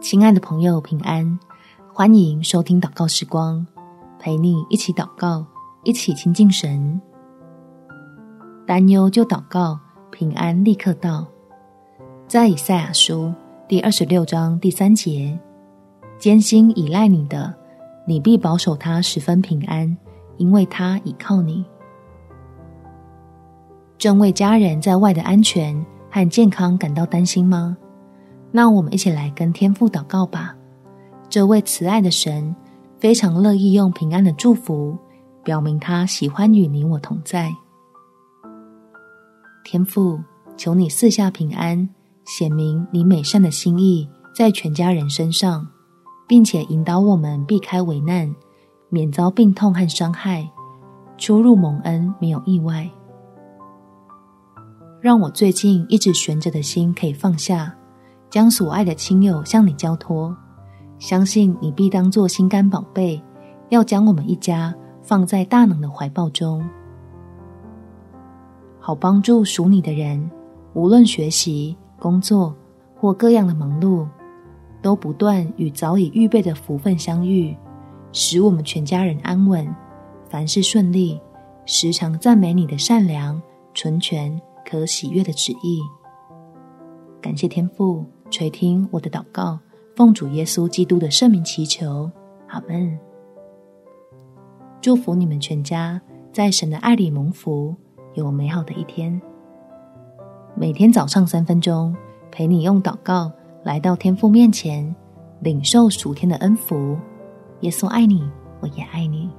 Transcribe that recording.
亲爱的朋友，平安！欢迎收听祷告时光，陪你一起祷告，一起亲近神。担忧就祷告，平安立刻到。在以赛亚书第二十六章第三节，坚心倚赖你的，你必保守他十分平安，因为他倚靠你。正为家人在外的安全和健康感到担心吗？那我们一起来跟天父祷告吧。这位慈爱的神非常乐意用平安的祝福，表明他喜欢与你我同在。天父，求你赐下平安，显明你美善的心意在全家人身上，并且引导我们避开危难，免遭病痛和伤害，出入蒙恩，没有意外。让我最近一直悬着的心可以放下，将所爱的亲友向你交托。相信你必当作心肝宝贝，要将我们一家放在大能的怀抱中，好帮助属你的人，无论学习、工作或各样的忙碌，都不断与早已预备的福分相遇，使我们全家人安稳，凡事顺利，时常赞美你的善良、纯全、可喜悦的旨意。感谢天父垂听我的祷告。奉主耶稣基督的圣名祈求，阿门。祝福你们全家在神的爱里蒙福，有美好的一天。每天早上三分钟，陪你用祷告来到天父面前，领受属天的恩福。耶稣爱你，我也爱你。